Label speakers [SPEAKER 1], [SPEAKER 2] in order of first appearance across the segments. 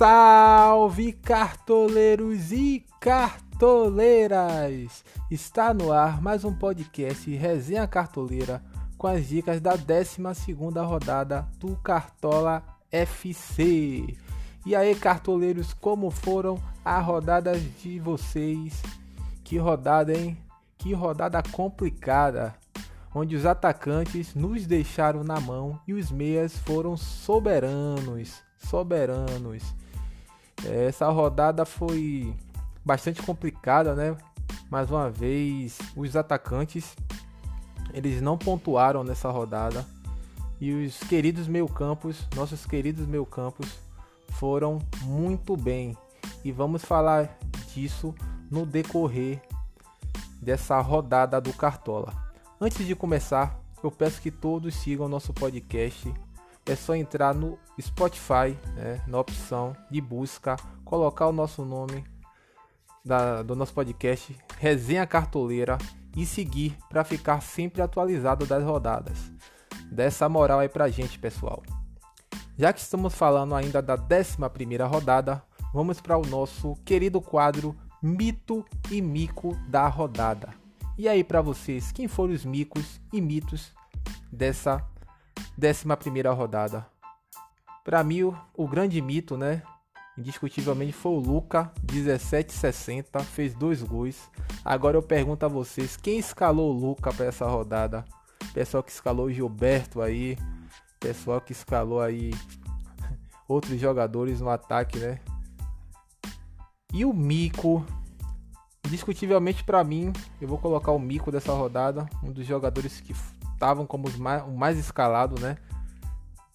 [SPEAKER 1] Salve cartoleiros e cartoleiras! Está no ar mais um podcast Resenha Cartoleira com as dicas da 12ª rodada do Cartola FC. E aí cartoleiros, como foram as rodadas de vocês? Que rodada, hein? Que rodada complicada! onde os atacantes nos deixaram na mão e os meias foram soberanos, soberanos. Essa rodada foi bastante complicada, né? Mais uma vez, os atacantes eles não pontuaram nessa rodada e os queridos meio-campos, nossos queridos meio-campos foram muito bem. E vamos falar disso no decorrer dessa rodada do Cartola. Antes de começar, eu peço que todos sigam nosso podcast. É só entrar no Spotify, né, na opção de busca, colocar o nosso nome da, do nosso podcast, Resenha Cartoleira, e seguir para ficar sempre atualizado das rodadas. Dessa moral aí pra gente, pessoal. Já que estamos falando ainda da 11 rodada, vamos para o nosso querido quadro Mito e Mico da rodada. E aí para vocês, quem foram os micos e mitos dessa 11 primeira rodada? Para mim, o, o, grande mito, né? Indiscutivelmente foi o Luca, 1760, fez dois gols. Agora eu pergunto a vocês, quem escalou o Luca para essa rodada? Pessoal que escalou o Gilberto aí, pessoal que escalou aí outros jogadores no ataque, né? E o Mico, Indiscutivelmente para mim, eu vou colocar o Mico dessa rodada, um dos jogadores que estavam como mais, o mais escalado, né?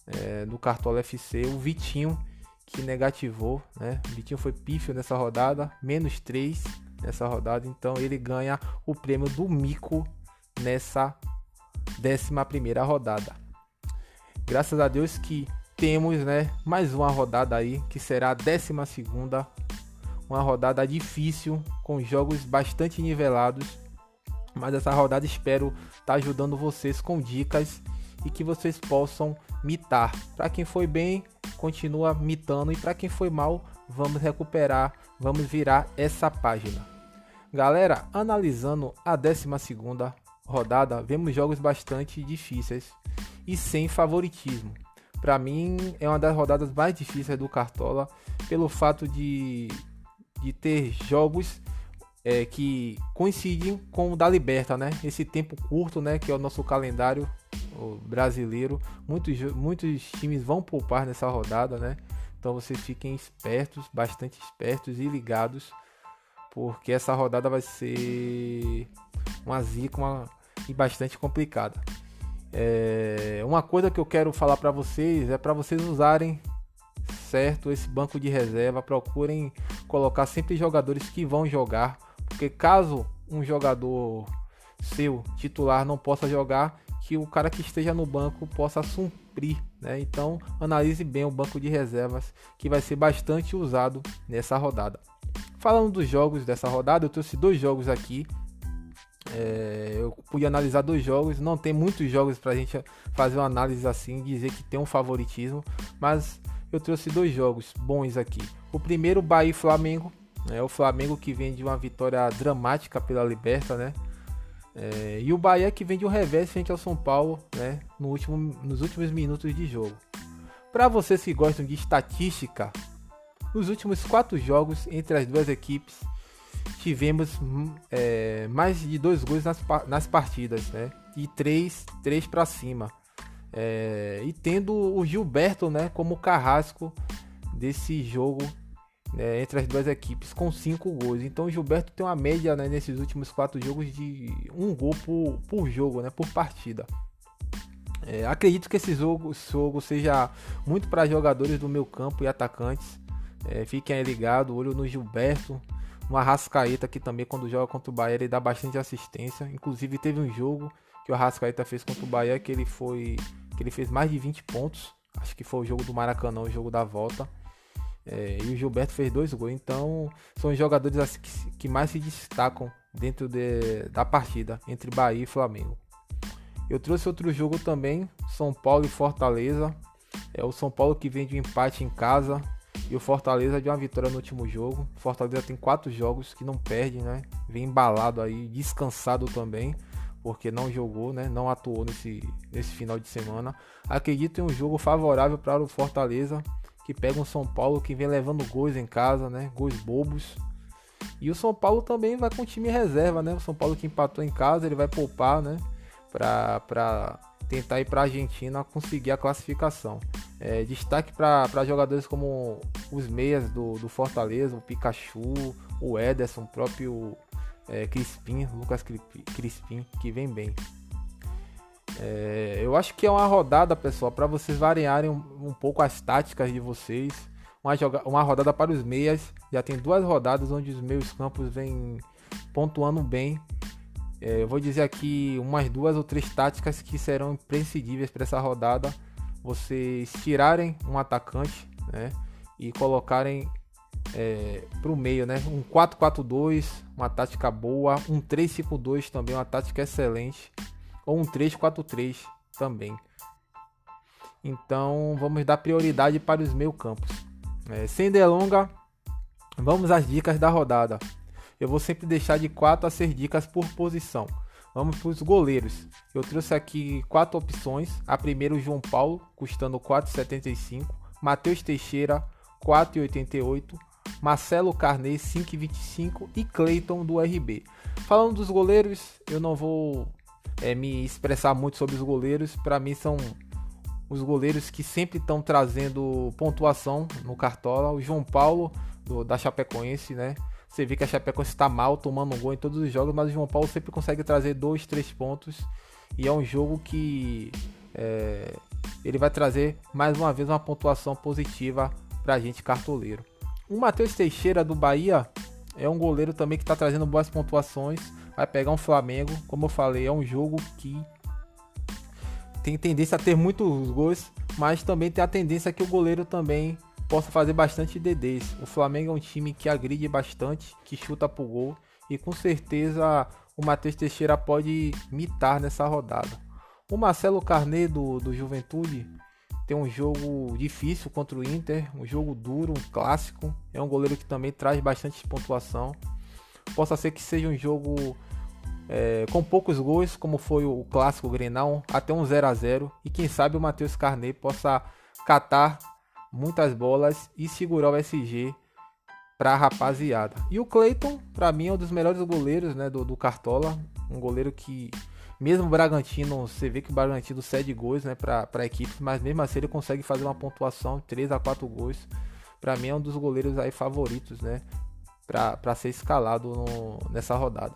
[SPEAKER 1] É, do Cartola FC, o Vitinho, que negativou, né? O Vitinho foi pífio nessa rodada, menos 3 nessa rodada, então ele ganha o prêmio do Mico nessa 11 primeira rodada. Graças a Deus que temos, né, mais uma rodada aí, que será a 12 segunda uma rodada difícil, com jogos bastante nivelados. Mas essa rodada espero estar tá ajudando vocês com dicas e que vocês possam mitar. Para quem foi bem, continua mitando e para quem foi mal, vamos recuperar, vamos virar essa página. Galera, analisando a 12 rodada, vemos jogos bastante difíceis e sem favoritismo. Para mim, é uma das rodadas mais difíceis do Cartola, pelo fato de de ter jogos é, que coincidem com o da Liberta, né? Esse tempo curto, né? Que é o nosso calendário brasileiro. Muitos, muitos times vão poupar nessa rodada, né? Então vocês fiquem espertos, bastante espertos e ligados, porque essa rodada vai ser uma zica uma, e bastante complicada. É, uma coisa que eu quero falar para vocês é para vocês usarem certo esse banco de reserva, procurem colocar sempre jogadores que vão jogar, porque caso um jogador seu titular não possa jogar, que o cara que esteja no banco possa suprir, né? Então analise bem o banco de reservas que vai ser bastante usado nessa rodada. Falando dos jogos dessa rodada, eu trouxe dois jogos aqui. É, eu pude analisar dois jogos, não tem muitos jogos para a gente fazer uma análise assim, dizer que tem um favoritismo, mas eu trouxe dois jogos bons aqui. O primeiro, Bahia e Flamengo. É o Flamengo que vem de uma vitória dramática pela Liberta, né? É, e o Bahia que vem de um revés frente ao São Paulo, né? No último, nos últimos minutos de jogo. Para vocês que gostam de estatística, nos últimos quatro jogos entre as duas equipes tivemos hum, é, mais de dois gols nas, nas partidas, né? E três, três para cima. É, e tendo o Gilberto né, como carrasco desse jogo né, entre as duas equipes com cinco gols. Então o Gilberto tem uma média né, nesses últimos quatro jogos de um gol por, por jogo, né, por partida. É, acredito que esse jogo, jogo seja muito para jogadores do meu campo e atacantes. É, fiquem aí ligados, olho no Gilberto, no Arrascaeta que também quando joga contra o Bahia ele dá bastante assistência. Inclusive teve um jogo que o Arrascaeta fez contra o Bahia que ele foi que ele fez mais de 20 pontos. Acho que foi o jogo do Maracanã, o jogo da volta. É, e o Gilberto fez dois gols. Então, são os jogadores assim que, que mais se destacam dentro de, da partida entre Bahia e Flamengo. Eu trouxe outro jogo também, São Paulo e Fortaleza. É o São Paulo que vem de um empate em casa E o Fortaleza de uma vitória no último jogo. Fortaleza tem quatro jogos que não perde, né? Vem embalado aí, descansado também, porque não jogou, né? Não atuou nesse, nesse final de semana. Acredito em um jogo favorável para o Fortaleza, que pega um São Paulo que vem levando gols em casa, né? Gols bobos. E o São Paulo também vai com time reserva, né? O São Paulo que empatou em casa, ele vai poupar, né? Pra, pra tentar ir para a Argentina conseguir a classificação. É, destaque para jogadores como os meias do, do, Fortaleza, o Pikachu, o Ederson, o próprio é, Crispim, Lucas Crispim, que vem bem. É, eu acho que é uma rodada, pessoal, para vocês variarem um, um, pouco as táticas de vocês. Uma, joga uma rodada para os meias. Já tem duas rodadas onde os meios campos vêm pontuando bem é, eu vou dizer aqui umas duas ou três táticas que serão imprescindíveis para essa rodada. Vocês tirarem um atacante né, e colocarem é, para o meio, né? Um 4-4-2, uma tática boa. Um 3-5-2 também, uma tática excelente. Ou um 3-4-3 também. Então vamos dar prioridade para os meio campos. É, sem delonga, vamos às dicas da rodada eu vou sempre deixar de 4 a 6 dicas por posição. Vamos para os goleiros. Eu trouxe aqui quatro opções. A primeira, o João Paulo, custando 4,75. Matheus Teixeira, 4,88. Marcelo Carnet, 5,25. E Cleiton, do RB. Falando dos goleiros, eu não vou é, me expressar muito sobre os goleiros. Para mim, são os goleiros que sempre estão trazendo pontuação no Cartola. O João Paulo, do, da Chapecoense, né? Você vê que a Chapecoense está mal, tomando um gol em todos os jogos, mas o João Paulo sempre consegue trazer dois, três pontos. E é um jogo que é, ele vai trazer mais uma vez uma pontuação positiva para a gente cartoleiro. O Matheus Teixeira do Bahia é um goleiro também que está trazendo boas pontuações. Vai pegar um Flamengo, como eu falei, é um jogo que tem tendência a ter muitos gols, mas também tem a tendência que o goleiro também possa fazer bastante DDs. O Flamengo é um time que agride bastante, que chuta pro gol e com certeza o Matheus Teixeira pode mitar nessa rodada. O Marcelo Carnet do, do Juventude tem um jogo difícil contra o Inter, um jogo duro, um clássico. É um goleiro que também traz bastante pontuação. Possa ser que seja um jogo é, com poucos gols, como foi o clássico Grenal, até um 0 a 0 E quem sabe o Matheus Carnet possa catar muitas bolas e segurar o SG para a rapaziada. E o Cleiton, para mim, é um dos melhores goleiros né, do, do Cartola. Um goleiro que, mesmo o Bragantino, você vê que o Bragantino cede gols né, para a equipe, mas mesmo assim ele consegue fazer uma pontuação 3 a 4 gols. Para mim é um dos goleiros aí favoritos né, para ser escalado no, nessa rodada.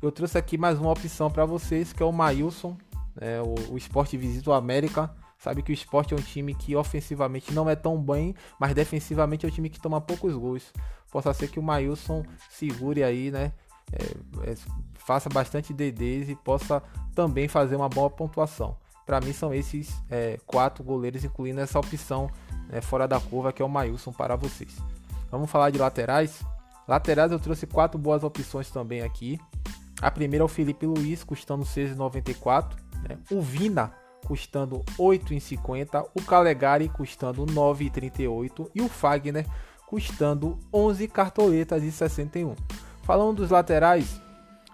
[SPEAKER 1] Eu trouxe aqui mais uma opção para vocês, que é o Mailson, né, o, o Esporte Visita o América. Sabe que o esporte é um time que ofensivamente não é tão bem, mas defensivamente é um time que toma poucos gols. Possa ser que o Mailson segure aí, né? É, é, faça bastante DDs e possa também fazer uma boa pontuação. Para mim são esses é, quatro goleiros, incluindo essa opção né, fora da curva que é o Mailson para vocês. Vamos falar de laterais. Laterais eu trouxe quatro boas opções também aqui. A primeira é o Felipe Luiz, custando 6,94. Né? O Vina custando 8,50, o Calegari custando 9,38 e o Fagner custando 11 cartoletas e 61. Falando dos laterais,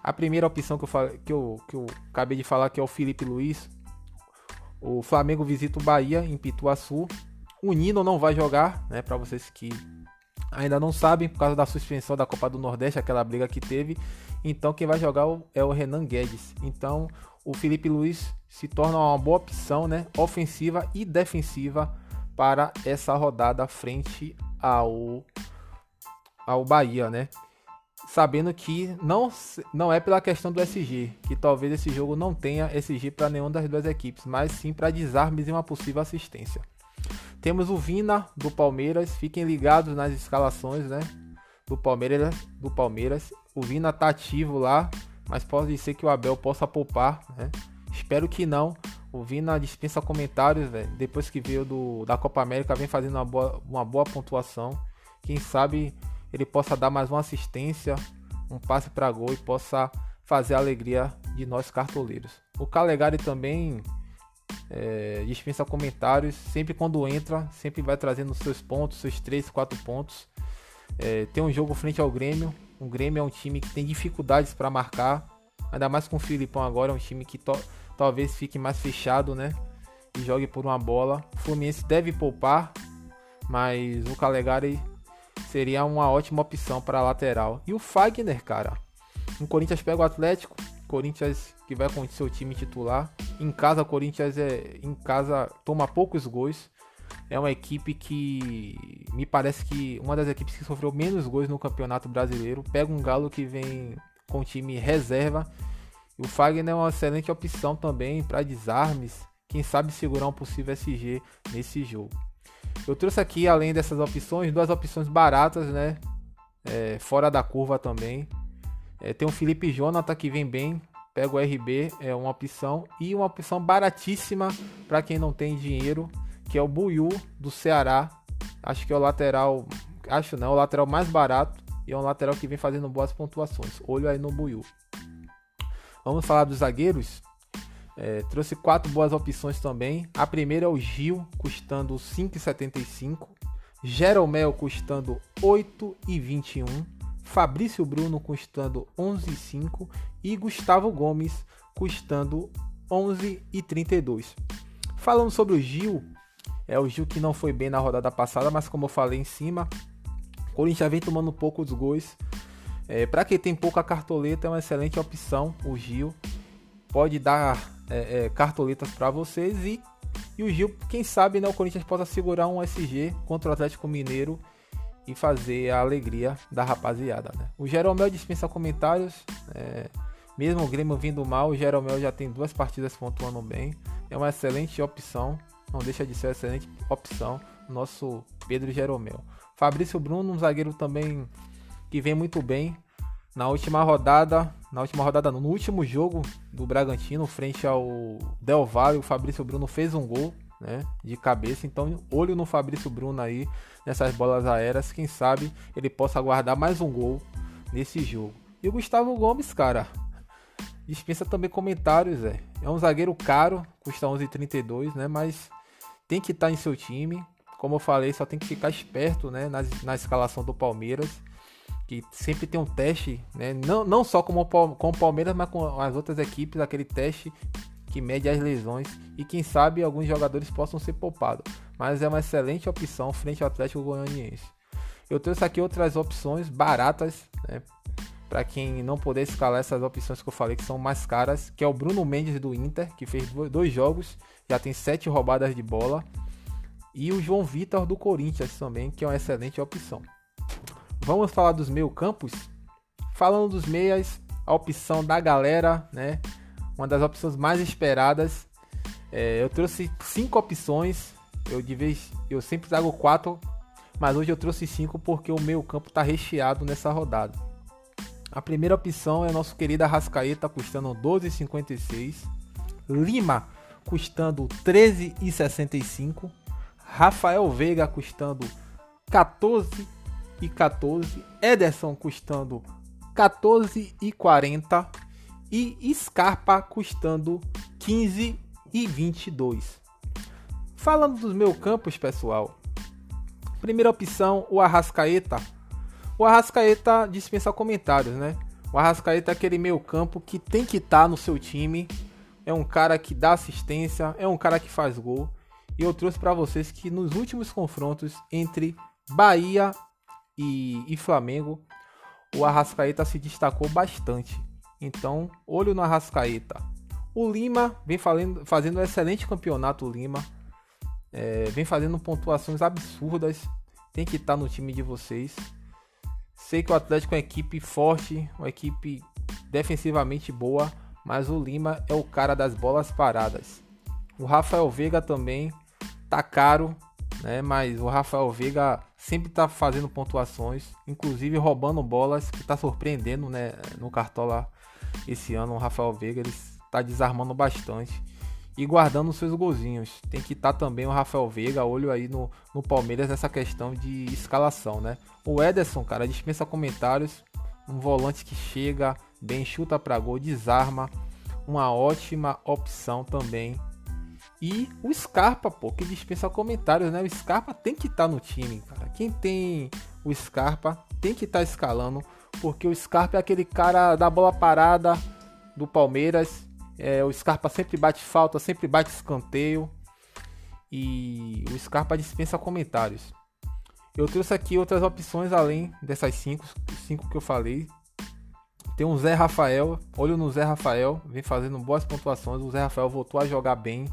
[SPEAKER 1] a primeira opção que eu, falei, que, eu, que eu acabei de falar que é o Felipe Luiz. O Flamengo visita o Bahia em Pituaçu. O Nino não vai jogar, né? Para vocês que ainda não sabem, por causa da suspensão da Copa do Nordeste, aquela briga que teve. Então quem vai jogar é o Renan Guedes. Então o Felipe Luiz se torna uma boa opção, né, ofensiva e defensiva para essa rodada frente ao ao Bahia, né? Sabendo que não, não é pela questão do SG, que talvez esse jogo não tenha SG para nenhuma das duas equipes, mas sim para desarmes e uma possível assistência. Temos o Vina do Palmeiras, fiquem ligados nas escalações, né? Do Palmeiras, do Palmeiras. O Vina tá ativo lá mas pode ser que o Abel possa poupar, né? Espero que não. O Vina dispensa comentários, velho. Depois que veio do, da Copa América, vem fazendo uma boa, uma boa pontuação. Quem sabe ele possa dar mais uma assistência, um passe para gol e possa fazer a alegria de nós cartoleiros. O Calegari também É, dispensa comentários. Sempre quando entra, sempre vai trazendo seus pontos, seus 3, 4 pontos. É, tem um jogo frente ao Grêmio. O Grêmio é um time que tem dificuldades para marcar. Ainda mais com o Filipão agora, é um time que talvez fique mais fechado, né? E jogue por uma bola. O Fluminense deve poupar, mas o Calegari seria uma ótima opção para lateral. E o Fagner, cara. O Corinthians pega o Atlético, Corinthians que vai com seu time titular. Em casa, o Corinthians é em casa toma poucos gols. É uma equipe que me parece que uma das equipes que sofreu menos gols no Campeonato Brasileiro. Pega um Galo que vem com time reserva. O Fagner é uma excelente opção também para desarmes. Quem sabe segurar um possível SG nesse jogo. Eu trouxe aqui, além dessas opções, duas opções baratas, né? É, fora da curva também. É, tem o Felipe Jonathan que vem bem, pega o RB, é uma opção. E uma opção baratíssima para quem não tem dinheiro, que é o Buiu do Ceará. Acho que é o lateral, acho não, o lateral mais barato. E é um lateral que vem fazendo boas pontuações. Olho aí no Buiu. Vamos falar dos zagueiros. É, trouxe quatro boas opções também. A primeira é o Gil, custando 5,75. Jeromel custando 8,21. Fabrício Bruno custando 11,5 e Gustavo Gomes custando 11,32. Falando sobre o Gil, é o Gil que não foi bem na rodada passada, mas como eu falei em cima, o Corinthians vem tomando poucos gols. É, Para quem tem pouca cartoleta, é uma excelente opção. O Gil pode dar é, é, cartoletas para vocês e, e o Gil, quem sabe, né, o Corinthians possa segurar um SG contra o Atlético Mineiro e fazer a alegria da rapaziada. Né? O Jeromel dispensa comentários. É, mesmo o Grêmio vindo mal, o Jeromel já tem duas partidas pontuando bem. É uma excelente opção. Não deixa de ser uma excelente opção. Nosso Pedro Jeromel. Fabrício Bruno, um zagueiro também que vem muito bem. Na última rodada, na última rodada, no último jogo do Bragantino, frente ao Del Valle, o Fabrício Bruno fez um gol né, de cabeça. Então, olho no Fabrício Bruno aí, nessas bolas aéreas. Quem sabe ele possa guardar mais um gol nesse jogo. E o Gustavo Gomes, cara, dispensa também comentários, é. É um zagueiro caro, custa 11,32, né? Mas tem que estar tá em seu time. Como eu falei, só tem que ficar esperto, né? Na, na escalação do Palmeiras. Que sempre tem um teste, né? Não, não só como com o Palmeiras, mas com as outras equipes, aquele teste que mede as lesões e quem sabe alguns jogadores possam ser poupados, mas é uma excelente opção frente ao Atlético Goianiense. Eu trouxe aqui outras opções baratas, né, para quem não puder escalar essas opções que eu falei que são mais caras, que é o Bruno Mendes do Inter, que fez dois jogos, já tem sete roubadas de bola, e o João Vitor do Corinthians também, que é uma excelente opção. Vamos falar dos meio campos. Falando dos meias, a opção da galera, né? Uma das opções mais esperadas. É, eu trouxe cinco opções. Eu de vez eu sempre trago quatro, mas hoje eu trouxe cinco porque o meu campo está recheado nessa rodada. A primeira opção é nosso querido Arrascaeta custando 12,56, Lima custando 13,65, Rafael Veiga custando 14,14, Ederson custando 14,40 e Scarpa custando 15 e 22. Falando dos meus campos, pessoal. Primeira opção, o Arrascaeta. O Arrascaeta dispensa comentários, né? O Arrascaeta é aquele meio campo que tem que estar tá no seu time. É um cara que dá assistência, é um cara que faz gol. E eu trouxe para vocês que nos últimos confrontos entre Bahia e, e Flamengo, o Arrascaeta se destacou bastante. Então, olho no Arrascaeta. O Lima vem fazendo, fazendo um excelente campeonato, o Lima. É, vem fazendo pontuações absurdas. Tem que estar no time de vocês. Sei que o Atlético é uma equipe forte, uma equipe defensivamente boa, mas o Lima é o cara das bolas paradas. O Rafael Veiga também tá caro, né? Mas o Rafael Veiga sempre tá fazendo pontuações, inclusive roubando bolas, que tá surpreendendo, né, no cartola esse ano o Rafael Veiga está desarmando bastante e guardando seus golzinhos. Tem que estar tá também o Rafael Veiga, olho aí no, no Palmeiras nessa questão de escalação, né? O Ederson, cara, dispensa comentários. Um volante que chega bem, chuta para gol, desarma. Uma ótima opção também E o Scarpa, pô, que dispensa comentários, né? O Scarpa tem que estar tá no time, cara. Quem tem o Scarpa tem que estar tá escalando, porque o Scarpa é aquele cara da bola parada do Palmeiras. É, o Scarpa sempre bate falta, sempre bate escanteio. E o Scarpa dispensa comentários. Eu trouxe aqui outras opções além dessas cinco, cinco que eu falei. Tem o Zé Rafael, olho no Zé Rafael, vem fazendo boas pontuações. O Zé Rafael voltou a jogar bem.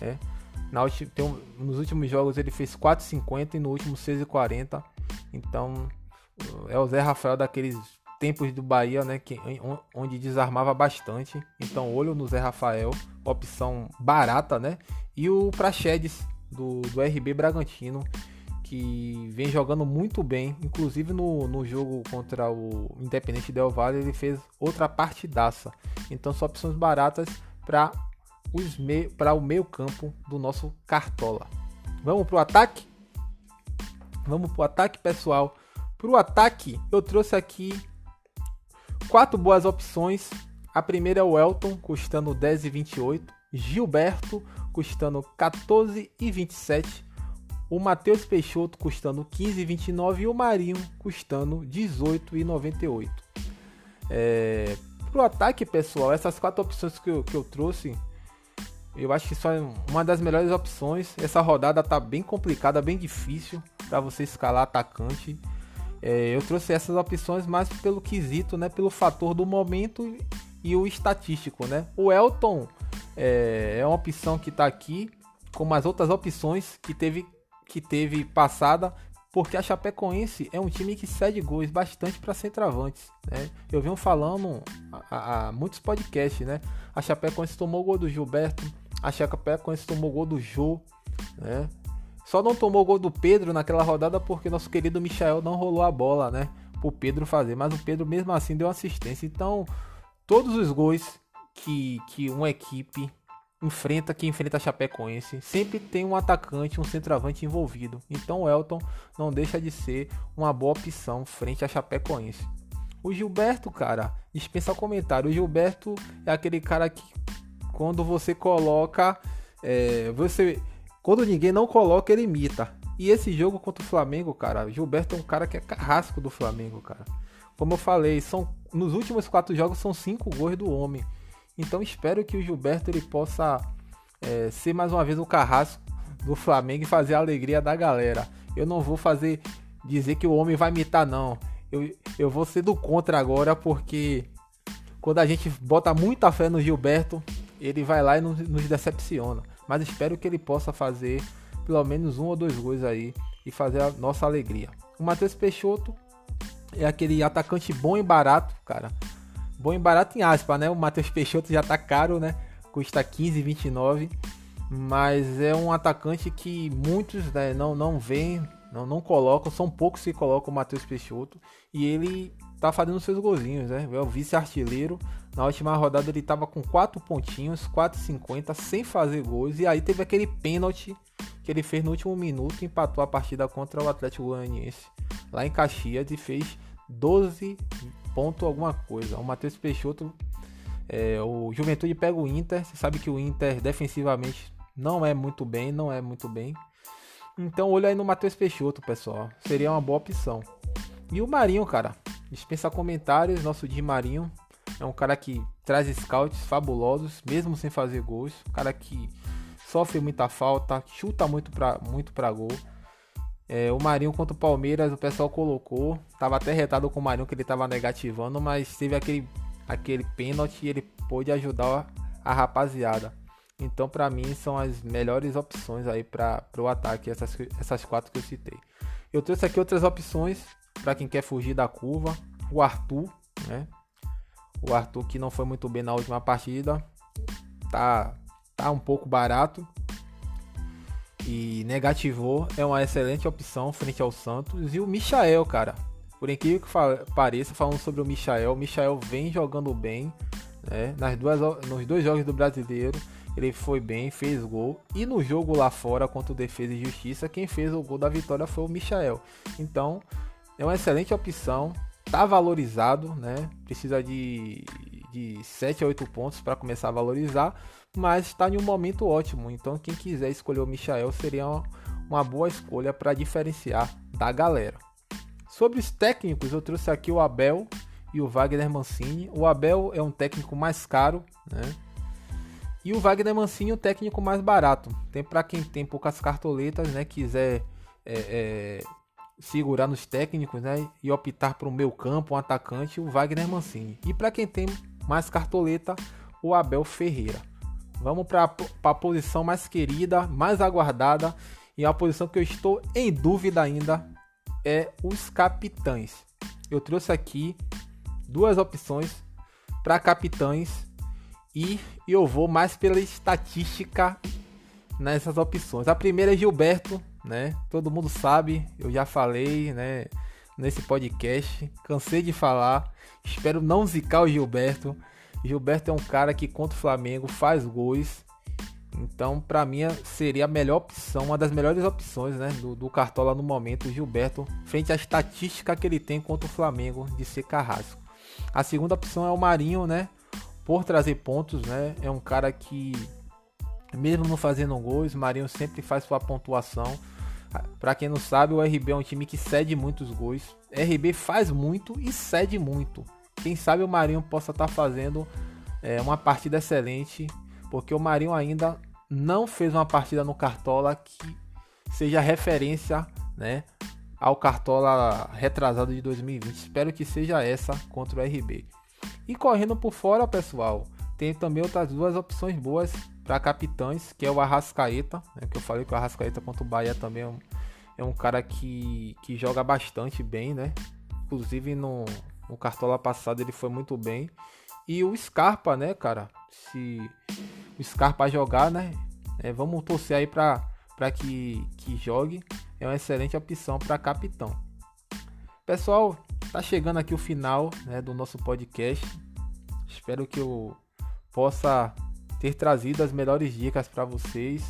[SPEAKER 1] Né? Na, um, nos últimos jogos ele fez 4,50 e no último 6,40. Então é o Zé Rafael daqueles tempos do Bahia, né, que, onde desarmava bastante. Então olho no Zé Rafael, opção barata, né? E o Praxedes do, do RB Bragantino, que vem jogando muito bem, inclusive no, no jogo contra o Independente Del Valle ele fez outra partidaça. Então são opções baratas para me o meio campo do nosso Cartola. Vamos pro ataque? Vamos pro ataque, pessoal. Pro ataque, eu trouxe aqui quatro boas opções. A primeira é o Elton, custando 10,28. Gilberto, custando 14,27. O Matheus Peixoto, custando 15,29. E o Marinho, custando 18,98. É, pro ataque, pessoal, essas quatro opções que eu, que eu trouxe eu acho que são uma das melhores opções. Essa rodada tá bem complicada, bem difícil para você escalar atacante. É, eu trouxe essas opções mais pelo quesito, né, pelo fator do momento e o estatístico, né? O Elton é, é uma opção que está aqui, como as outras opções que teve que teve passada, porque a Chapecoense é um time que cede gols bastante para centroavantes. Né? Eu venho falando há, muitos podcasts, né? A Chapecoense tomou gol do Gilberto, a Chapecoense tomou gol do Jô, né? Só não tomou gol do Pedro naquela rodada porque nosso querido Michael não rolou a bola, né? Pro Pedro fazer, mas o Pedro mesmo assim deu assistência. Então, todos os gols que, que uma equipe enfrenta que enfrenta a Chapecoense, sempre tem um atacante, um centroavante envolvido. Então o Elton não deixa de ser uma boa opção frente à Chapecoense. O Gilberto, cara, dispensa comentário. O Gilberto é aquele cara que quando você coloca. É, você. Quando ninguém não coloca, ele imita. E esse jogo contra o Flamengo, cara, Gilberto é um cara que é carrasco do Flamengo, cara. Como eu falei, são nos últimos quatro jogos são cinco gols do homem. Então espero que o Gilberto ele possa é, ser mais uma vez o carrasco do Flamengo e fazer a alegria da galera. Eu não vou fazer dizer que o homem vai imitar não. Eu, eu vou ser do contra agora porque quando a gente bota muita fé no Gilberto, ele vai lá e nos, nos decepciona. Mas espero que ele possa fazer pelo menos um ou dois gols aí e fazer a nossa alegria. O Matheus Peixoto é aquele atacante bom e barato, cara. Bom e barato em aspa, né? O Matheus Peixoto já tá caro, né? Custa 15,29. Mas é um atacante que muitos né, não, não veem, não, não colocam. São poucos que colocam o Matheus Peixoto. E ele tá fazendo seus golzinhos, né? É o vice-artilheiro. Na última rodada ele tava com 4 pontinhos, 4,50, sem fazer gols. E aí teve aquele pênalti que ele fez no último minuto, empatou a partida contra o Atlético Goianiense lá em Caxias e fez 12 ponto alguma coisa. O Matheus Peixoto, é, o Juventude pega o Inter. Você sabe que o Inter defensivamente não é muito bem, não é muito bem. Então olha aí no Matheus Peixoto, pessoal. Seria uma boa opção. E o Marinho, cara, dispensa comentários. Nosso Di Marinho é um cara que traz scouts fabulosos, mesmo sem fazer gols. Um cara que sofre muita falta, chuta muito pra, muito gol. É, o Marinho contra o Palmeiras, o pessoal colocou. Tava até retado com o Marinho que ele tava negativando, mas teve aquele, aquele pênalti e ele pôde ajudar a rapaziada. Então, para mim, são as melhores opções aí para o ataque, essas, essas quatro que eu citei. Eu trouxe aqui outras opções para quem quer fugir da curva. O Arthur, né? O Arthur que não foi muito bem na última partida, tá, tá um pouco barato e negativou. É uma excelente opção frente ao Santos. E o Michael, cara, por incrível que pareça, falando sobre o Michael, o Michael vem jogando bem, né? Nas duas, nos dois jogos do Brasileiro, ele foi bem, fez gol. E no jogo lá fora contra o Defesa e Justiça, quem fez o gol da vitória foi o Michael. Então, é uma excelente opção, tá valorizado, né? Precisa de de 7 a 8 pontos para começar a valorizar, mas está em um momento ótimo. Então, quem quiser escolher o Michael seria uma, uma boa escolha para diferenciar da galera. Sobre os técnicos, eu trouxe aqui o Abel e o Wagner Mancini. O Abel é um técnico mais caro, né? E o Wagner Mancini é um técnico mais barato. Tem para quem tem poucas cartoletas, né? Quiser é, é, segurar nos técnicos, né? E optar por um meio campo, um atacante, o Wagner Mancini. E para quem tem mais cartoleta, o Abel Ferreira. Vamos para a posição mais querida, mais aguardada e a posição que eu estou em dúvida ainda é os capitães. Eu trouxe aqui duas opções para capitães e eu vou mais pela estatística nessas opções. A primeira é Gilberto, né? Todo mundo sabe, eu já falei, né? Nesse podcast, cansei de falar. Espero não zicar o Gilberto. Gilberto é um cara que contra o Flamengo faz gols. Então, para mim, seria a melhor opção, uma das melhores opções né, do, do Cartola no momento, o Gilberto, frente à estatística que ele tem contra o Flamengo de ser carrasco. A segunda opção é o Marinho, né? Por trazer pontos, né? É um cara que, mesmo não fazendo gols, o Marinho sempre faz sua pontuação. Para quem não sabe, o RB é um time que cede muitos gols. RB faz muito e cede muito. Quem sabe o Marinho possa estar tá fazendo é, uma partida excelente, porque o Marinho ainda não fez uma partida no Cartola que seja referência, né, ao Cartola retrasado de 2020. Espero que seja essa contra o RB. E correndo por fora, pessoal, tem também outras duas opções boas para capitães, que é o Arrascaeta, né, que eu falei que o Arrascaeta contra o Bahia também é um, é um cara que, que joga bastante bem, né? Inclusive no, no Cartola passado ele foi muito bem. E o Scarpa, né, cara? Se o Scarpa jogar, né? É, vamos torcer aí para que, que jogue é uma excelente opção para capitão. Pessoal, tá chegando aqui o final né, do nosso podcast. Espero que eu possa ter trazido as melhores dicas para vocês.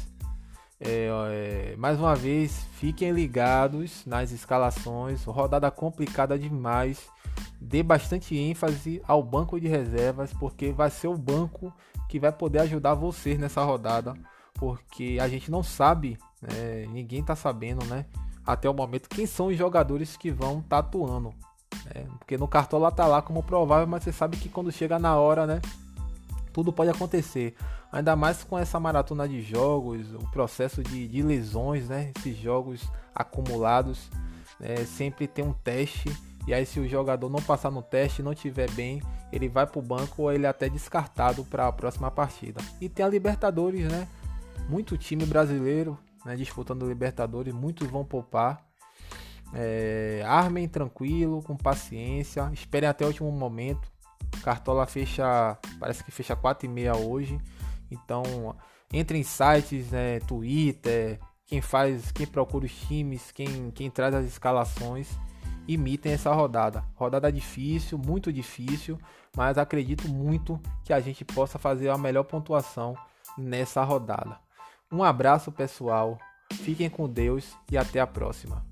[SPEAKER 1] É, é, mais uma vez, fiquem ligados nas escalações. Rodada complicada demais. Dê bastante ênfase ao banco de reservas, porque vai ser o banco que vai poder ajudar vocês nessa rodada. Porque a gente não sabe é, ninguém tá sabendo, né? Até o momento, quem são os jogadores que vão estar tá atuando. Né? Porque no cartola tá lá como provável, mas você sabe que quando chega na hora, né? Tudo pode acontecer. Ainda mais com essa maratona de jogos, o processo de, de lesões, né? Esses jogos acumulados. Né? Sempre tem um teste. E aí, se o jogador não passar no teste, não tiver bem, ele vai para o banco ou ele é até descartado para a próxima partida. E tem a Libertadores, né? Muito time brasileiro né, disputando Libertadores, muitos vão poupar. É, armem tranquilo, com paciência, esperem até o último momento. Cartola fecha, parece que fecha 4 e meia hoje. Então, entre em sites, né, Twitter, quem faz, quem procura os times, quem, quem traz as escalações, imitem essa rodada. Rodada difícil, muito difícil, mas acredito muito que a gente possa fazer a melhor pontuação nessa rodada. Um abraço pessoal, fiquem com Deus e até a próxima.